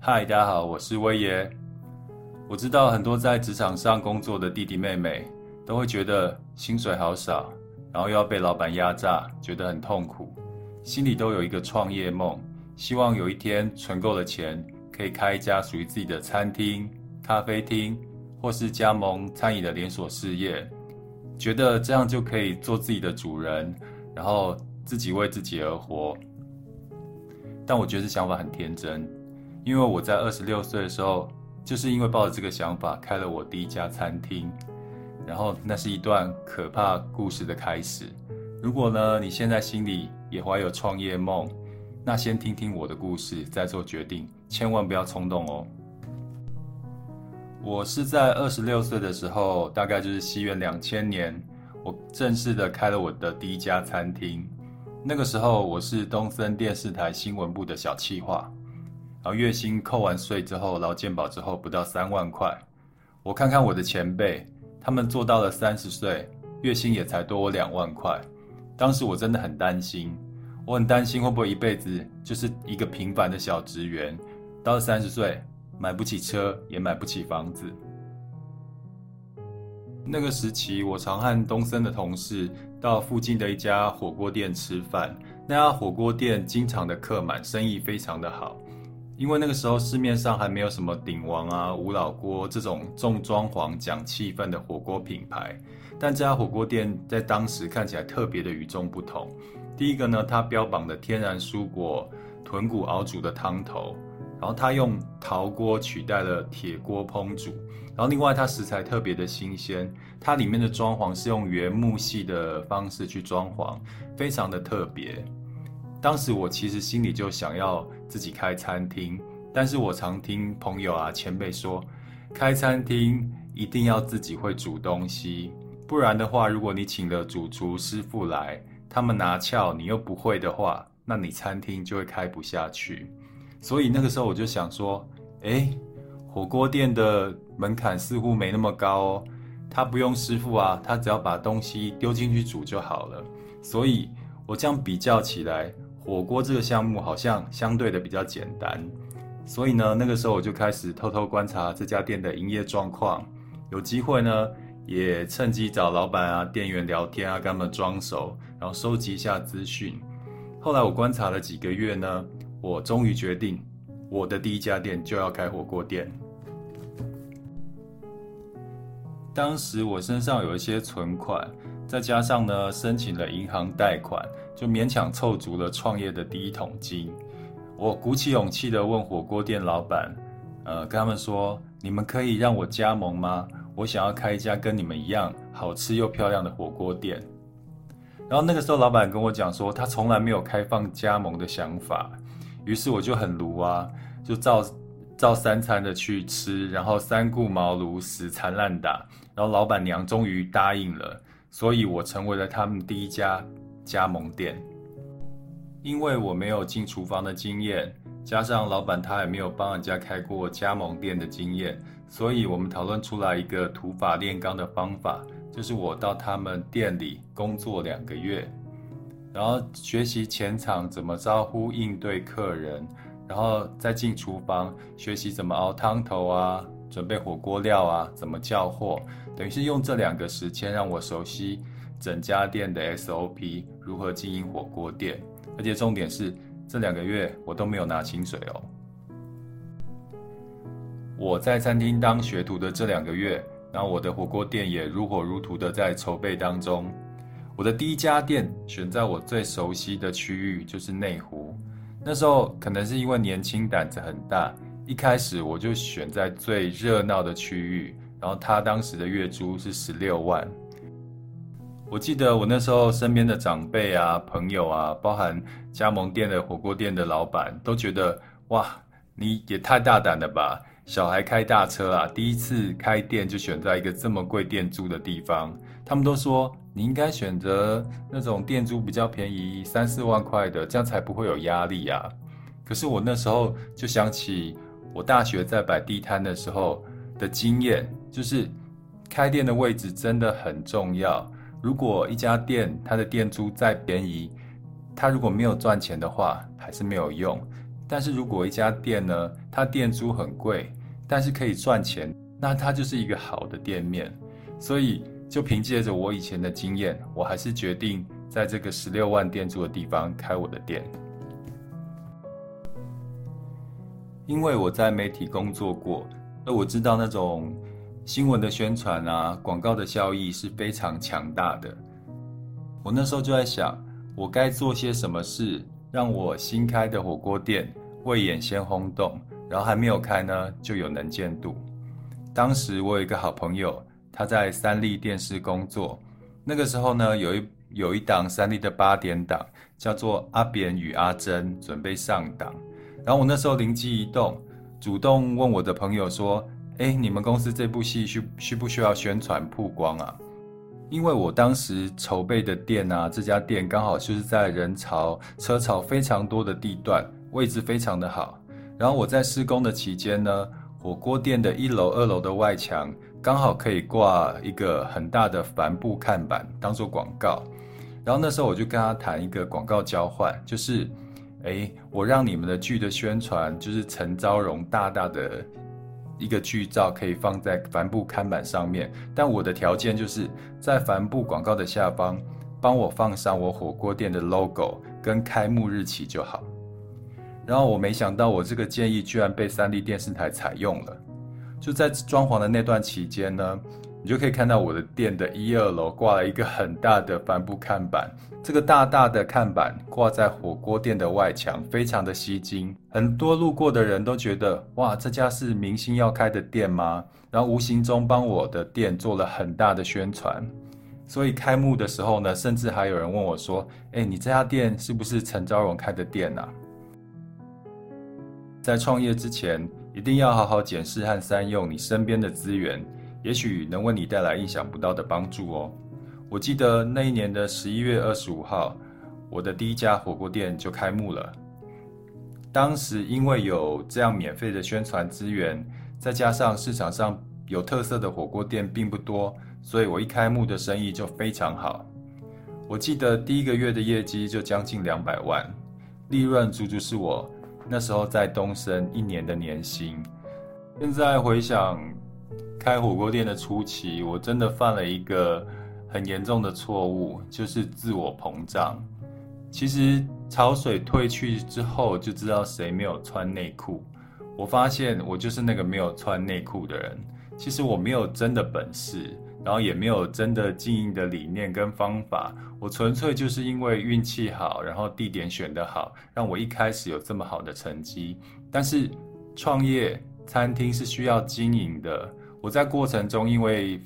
嗨，大家好，我是威爷。我知道很多在职场上工作的弟弟妹妹都会觉得薪水好少，然后又要被老板压榨，觉得很痛苦，心里都有一个创业梦，希望有一天存够了钱，可以开一家属于自己的餐厅、咖啡厅，或是加盟餐饮的连锁事业，觉得这样就可以做自己的主人，然后自己为自己而活。但我觉得这想法很天真，因为我在二十六岁的时候，就是因为抱着这个想法开了我第一家餐厅，然后那是一段可怕故事的开始。如果呢，你现在心里也怀有创业梦，那先听听我的故事再做决定，千万不要冲动哦。我是在二十六岁的时候，大概就是西元两千年，我正式的开了我的第一家餐厅。那个时候我是东森电视台新闻部的小企划，后月薪扣完税之后，劳健保之后不到三万块。我看看我的前辈，他们做到了三十岁，月薪也才多我两万块。当时我真的很担心，我很担心会不会一辈子就是一个平凡的小职员，到了三十岁买不起车，也买不起房子。那个时期，我常和东森的同事到附近的一家火锅店吃饭。那家火锅店经常的客满，生意非常的好。因为那个时候市面上还没有什么鼎王啊、吴老锅这种重装潢、讲气氛的火锅品牌。但这家火锅店在当时看起来特别的与众不同。第一个呢，它标榜的天然蔬果豚骨熬煮的汤头。然后它用陶锅取代了铁锅烹煮，然后另外它食材特别的新鲜，它里面的装潢是用原木系的方式去装潢，非常的特别。当时我其实心里就想要自己开餐厅，但是我常听朋友啊前辈说，开餐厅一定要自己会煮东西，不然的话，如果你请了主厨师傅来，他们拿翘你又不会的话，那你餐厅就会开不下去。所以那个时候我就想说，哎，火锅店的门槛似乎没那么高哦，他不用师傅啊，他只要把东西丢进去煮就好了。所以我这样比较起来，火锅这个项目好像相对的比较简单。所以呢，那个时候我就开始偷偷观察这家店的营业状况，有机会呢，也趁机找老板啊、店员聊天啊，跟他们装熟，然后收集一下资讯。后来我观察了几个月呢。我终于决定，我的第一家店就要开火锅店。当时我身上有一些存款，再加上呢申请了银行贷款，就勉强凑足了创业的第一桶金。我鼓起勇气的问火锅店老板，呃，跟他们说：“你们可以让我加盟吗？我想要开一家跟你们一样好吃又漂亮的火锅店。”然后那个时候老板跟我讲说，他从来没有开放加盟的想法。于是我就很卢啊，就照照三餐的去吃，然后三顾茅庐，死缠烂打，然后老板娘终于答应了，所以我成为了他们第一家加盟店。因为我没有进厨房的经验，加上老板他也没有帮人家开过加盟店的经验，所以我们讨论出来一个土法炼钢的方法，就是我到他们店里工作两个月。然后学习前场怎么招呼应对客人，然后再进厨房学习怎么熬汤头啊，准备火锅料啊，怎么叫货，等于是用这两个时间让我熟悉整家店的 SOP，如何经营火锅店。而且重点是这两个月我都没有拿薪水哦。我在餐厅当学徒的这两个月，然后我的火锅店也如火如荼的在筹备当中。我的第一家店选在我最熟悉的区域，就是内湖。那时候可能是因为年轻胆子很大，一开始我就选在最热闹的区域。然后他当时的月租是十六万。我记得我那时候身边的长辈啊、朋友啊，包含加盟店的火锅店的老板，都觉得哇，你也太大胆了吧！小孩开大车啊，第一次开店就选在一个这么贵店租的地方。他们都说。你应该选择那种店租比较便宜，三四万块的，这样才不会有压力呀。可是我那时候就想起我大学在摆地摊的时候的经验，就是开店的位置真的很重要。如果一家店它的店租再便宜，它如果没有赚钱的话，还是没有用。但是如果一家店呢，它店租很贵，但是可以赚钱，那它就是一个好的店面。所以就凭借着我以前的经验，我还是决定在这个十六万店租的地方开我的店。因为我在媒体工作过，那我知道那种新闻的宣传啊、广告的效益是非常强大的。我那时候就在想，我该做些什么事，让我新开的火锅店未演先轰动，然后还没有开呢就有能见度。当时我有一个好朋友，他在三立电视工作，那个时候呢有一有一档三立的八点档，叫做《阿扁与阿珍》，准备上档。然后我那时候灵机一动，主动问我的朋友说：“哎，你们公司这部戏需需不需要宣传曝光啊？”因为我当时筹备的店啊，这家店刚好就是在人潮车潮非常多的地段，位置非常的好。然后我在施工的期间呢，火锅店的一楼、二楼的外墙刚好可以挂一个很大的帆布看板当做广告。然后那时候我就跟他谈一个广告交换，就是，哎，我让你们的剧的宣传就是陈昭荣大大的。一个剧照可以放在帆布看板上面，但我的条件就是在帆布广告的下方帮我放上我火锅店的 logo 跟开幕日期就好。然后我没想到我这个建议居然被三立电视台采用了。就在装潢的那段期间呢，你就可以看到我的店的一二楼挂了一个很大的帆布看板。这个大大的看板挂在火锅店的外墙，非常的吸睛。很多路过的人都觉得，哇，这家是明星要开的店吗？然后无形中帮我的店做了很大的宣传。所以开幕的时候呢，甚至还有人问我说：“哎，你这家店是不是陈昭荣开的店呐？”在创业之前，一定要好好检视和善用你身边的资源，也许能为你带来意想不到的帮助哦。我记得那一年的十一月二十五号，我的第一家火锅店就开幕了。当时因为有这样免费的宣传资源，再加上市场上有特色的火锅店并不多，所以我一开幕的生意就非常好。我记得第一个月的业绩就将近两百万，利润足足是我那时候在东森一年的年薪。现在回想开火锅店的初期，我真的犯了一个。很严重的错误就是自我膨胀。其实潮水退去之后，就知道谁没有穿内裤。我发现我就是那个没有穿内裤的人。其实我没有真的本事，然后也没有真的经营的理念跟方法。我纯粹就是因为运气好，然后地点选得好，让我一开始有这么好的成绩。但是创业餐厅是需要经营的。我在过程中因为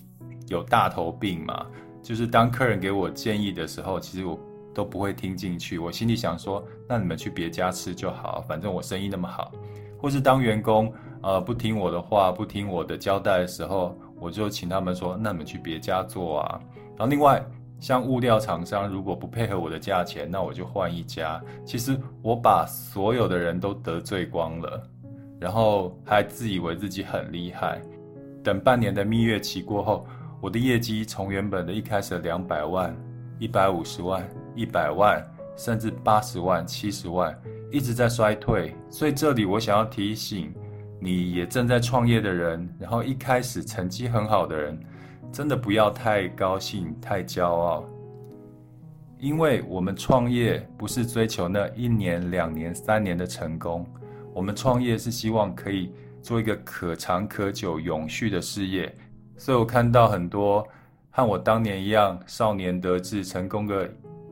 有大头病嘛。就是当客人给我建议的时候，其实我都不会听进去。我心里想说，那你们去别家吃就好，反正我生意那么好。或是当员工呃不听我的话，不听我的交代的时候，我就请他们说，那你们去别家做啊。然后另外像物料厂商如果不配合我的价钱，那我就换一家。其实我把所有的人都得罪光了，然后还自以为自己很厉害。等半年的蜜月期过后。我的业绩从原本的一开始的两百万、一百五十万、一百万，甚至八十万、七十万，一直在衰退。所以这里我想要提醒你，也正在创业的人，然后一开始成绩很好的人，真的不要太高兴、太骄傲，因为我们创业不是追求那一年、两年、三年的成功，我们创业是希望可以做一个可长可久、永续的事业。所以我看到很多和我当年一样少年得志、成功个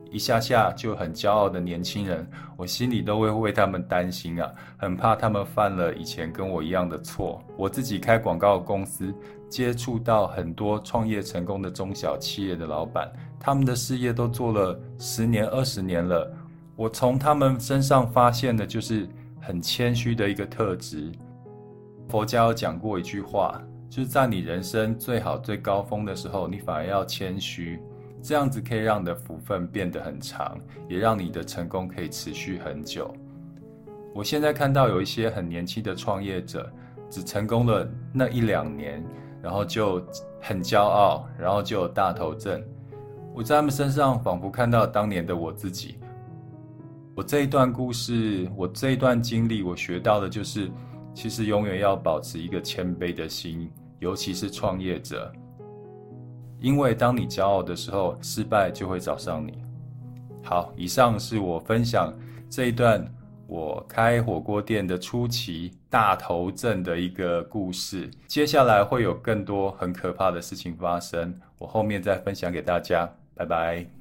一下下就很骄傲的年轻人，我心里都会为他们担心啊，很怕他们犯了以前跟我一样的错。我自己开广告公司，接触到很多创业成功的中小企业的老板，他们的事业都做了十年、二十年了。我从他们身上发现的就是很谦虚的一个特质。佛家有讲过一句话。就是在你人生最好最高峰的时候，你反而要谦虚，这样子可以让你的福分变得很长，也让你的成功可以持续很久。我现在看到有一些很年轻的创业者，只成功了那一两年，然后就很骄傲，然后就有大头症。我在他们身上仿佛看到当年的我自己。我这一段故事，我这一段经历，我学到的就是，其实永远要保持一个谦卑的心，尤其是创业者，因为当你骄傲的时候，失败就会找上你。好，以上是我分享这一段我开火锅店的初期大头症的一个故事。接下来会有更多很可怕的事情发生，我后面再分享给大家。拜拜。